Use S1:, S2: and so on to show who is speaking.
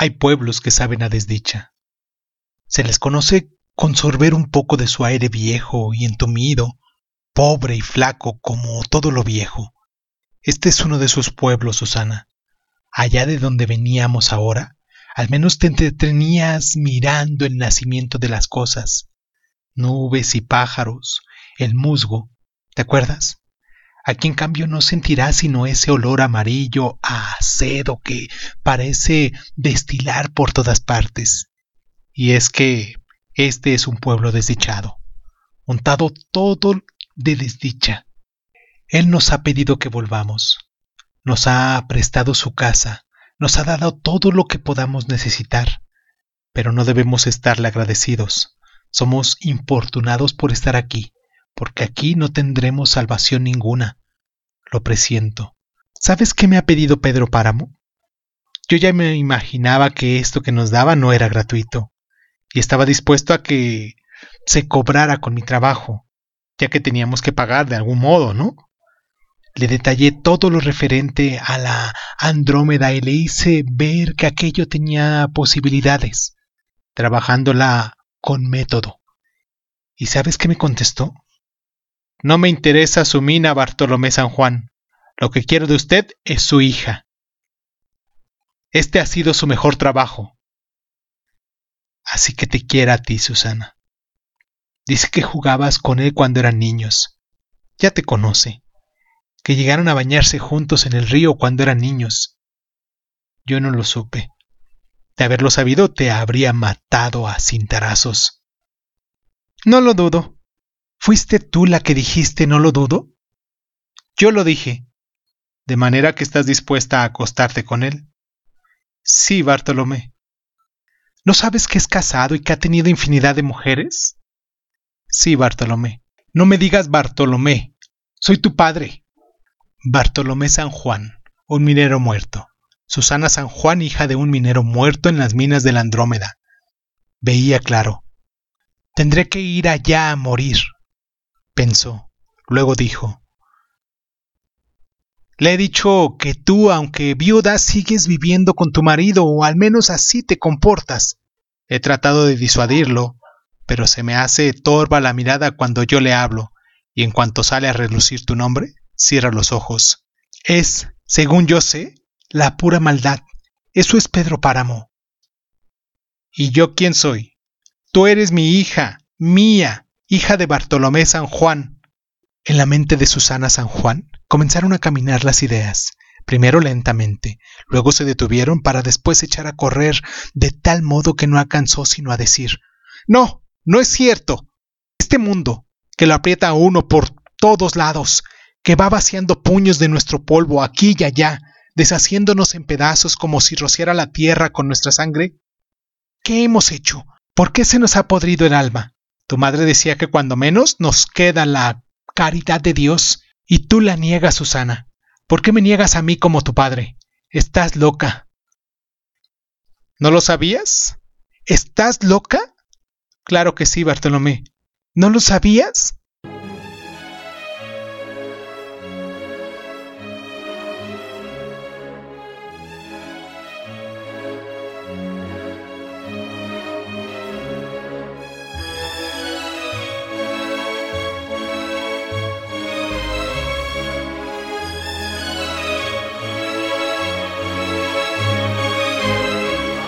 S1: Hay pueblos que saben a desdicha. Se les conoce con sorber un poco de su aire viejo y entumido, pobre y flaco como todo lo viejo. Este es uno de sus pueblos, Susana. Allá de donde veníamos ahora, al menos te entretenías mirando el nacimiento de las cosas. Nubes y pájaros, el musgo, ¿te acuerdas? Aquí en cambio no sentirás sino ese olor amarillo a acedo que parece destilar por todas partes. Y es que este es un pueblo desdichado, untado todo de desdicha. Él nos ha pedido que volvamos, nos ha prestado su casa, nos ha dado todo lo que podamos necesitar, pero no debemos estarle agradecidos. Somos importunados por estar aquí, porque aquí no tendremos salvación ninguna. Lo presiento. ¿Sabes qué me ha pedido Pedro Páramo? Yo ya me imaginaba que esto que nos daba no era gratuito, y estaba dispuesto a que se cobrara con mi trabajo, ya que teníamos que pagar de algún modo, ¿no? Le detallé todo lo referente a la Andrómeda y le hice ver que aquello tenía posibilidades, trabajándola con método. ¿Y sabes qué me contestó? No me interesa su mina, Bartolomé San Juan. Lo que quiero de usted es su hija. Este ha sido su mejor trabajo. Así que te quiera a ti, Susana. Dice que jugabas con él cuando eran niños. Ya te conoce que llegaron a bañarse juntos en el río cuando eran niños. Yo no lo supe. De haberlo sabido, te habría matado a cintarazos. No lo dudo. ¿Fuiste tú la que dijiste no lo dudo? Yo lo dije. ¿De manera que estás dispuesta a acostarte con él? Sí, Bartolomé. ¿No sabes que es casado y que ha tenido infinidad de mujeres? Sí, Bartolomé. No me digas Bartolomé. Soy tu padre. Bartolomé San Juan, un minero muerto. Susana San Juan, hija de un minero muerto en las minas de la Andrómeda. Veía claro. Tendré que ir allá a morir, pensó. Luego dijo. Le he dicho que tú, aunque viuda, sigues viviendo con tu marido, o al menos así te comportas. He tratado de disuadirlo, pero se me hace torva la mirada cuando yo le hablo, y en cuanto sale a relucir tu nombre, Cierra los ojos. Es, según yo sé, la pura maldad. Eso es Pedro Páramo. ¿Y yo quién soy? Tú eres mi hija, mía, hija de Bartolomé San Juan. En la mente de Susana San Juan comenzaron a caminar las ideas, primero lentamente, luego se detuvieron para después echar a correr de tal modo que no alcanzó sino a decir No, no es cierto. Este mundo, que lo aprieta a uno por todos lados, que va vaciando puños de nuestro polvo aquí y allá, deshaciéndonos en pedazos como si rociara la tierra con nuestra sangre? ¿Qué hemos hecho? ¿Por qué se nos ha podrido el alma? Tu madre decía que cuando menos nos queda la caridad de Dios, y tú la niegas, Susana. ¿Por qué me niegas a mí como tu padre? Estás loca. ¿No lo sabías? ¿Estás loca? Claro que sí, Bartolomé. ¿No lo sabías?